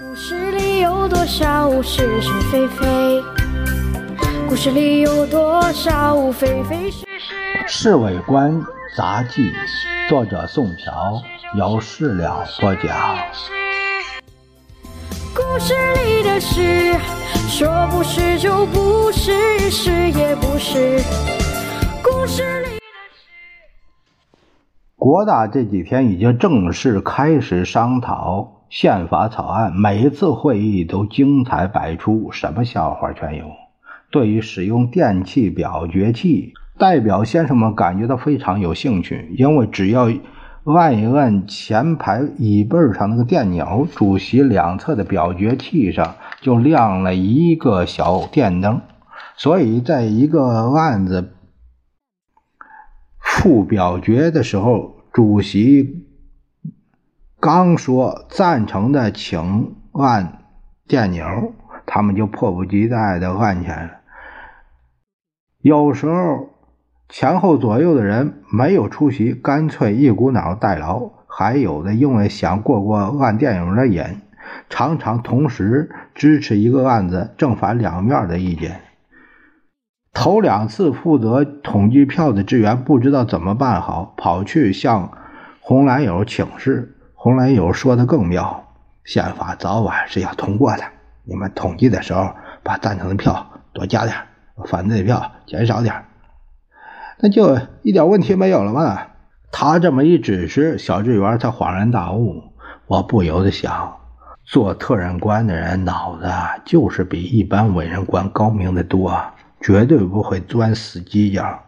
故事里有多少是是非非？故事里有多少非非是是？《侍卫官杂记》，作者宋朴，由事了播讲。故事里的事，说不是就不是，是也不是。故事里的事。国大这几天已经正式开始商讨宪法草案，每次会议都精彩百出，什么笑话全有。对于使用电器表决器，代表先生们感觉到非常有兴趣，因为只要按一按前排椅背上那个电钮，主席两侧的表决器上就亮了一个小电灯，所以在一个案子复表决的时候，主席刚说赞成的，请按电钮，他们就迫不及待的按起来了。有时候前后左右的人没有出席，干脆一股脑代劳；还有的因为想过过按电影的瘾，常常同时支持一个案子正反两面的意见。头两次负责统计票的职员不知道怎么办好，跑去向红蓝友请示。红蓝友说的更妙：宪法早晚是要通过的，你们统计的时候把赞成的票多加点，反对票减少点，那就一点问题没有了吧。他这么一指示，小职员才恍然大悟。我不由得想，做特任官的人脑子就是比一般委任官高明的多。绝对不会钻死犄角。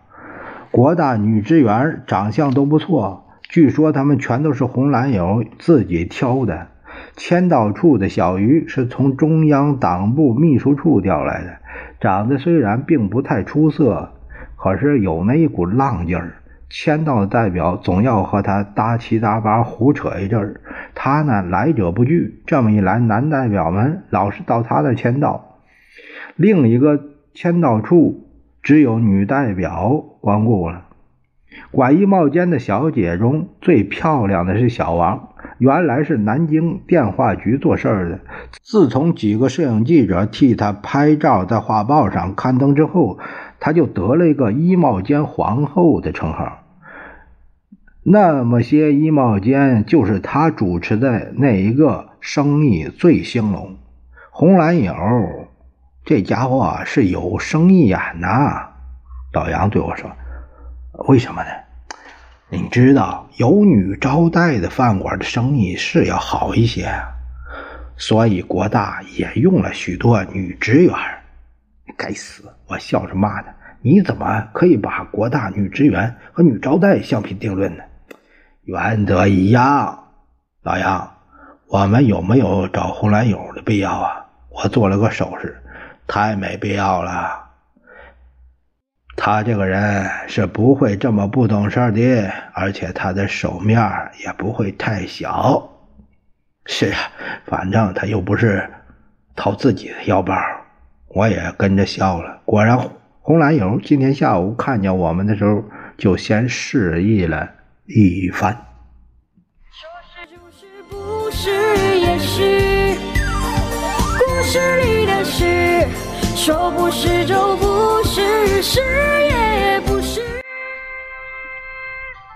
国大女职员长相都不错，据说他们全都是红蓝友自己挑的。签到处的小鱼是从中央党部秘书处调来的，长得虽然并不太出色，可是有那一股浪劲儿。签到的代表总要和他搭七搭八胡扯一阵儿，他呢来者不拒。这么一来，男代表们老是到他那签到。另一个。签到处只有女代表光顾了。管衣帽间的小姐中最漂亮的是小王，原来是南京电话局做事儿的。自从几个摄影记者替他拍照，在画报上刊登之后，他就得了一个“衣帽间皇后”的称号。那么些衣帽间，就是他主持的那一个生意最兴隆。红蓝友。这家伙是有生意眼呐，老杨对我说：“为什么呢？你知道有女招待的饭馆的生意是要好一些，所以国大也用了许多女职员。该死！我笑着骂他：你怎么可以把国大女职员和女招待相提并论呢？原则一样。老杨，我们有没有找红蓝友的必要啊？我做了个手势。”太没必要了，他这个人是不会这么不懂事的，而且他的手面也不会太小。是啊，反正他又不是掏自己的腰包，我也跟着笑了。果然，红蓝友今天下午看见我们的时候，就先示意了一番。说是就是不是也是，故事里的事。说不是就不是，誓言。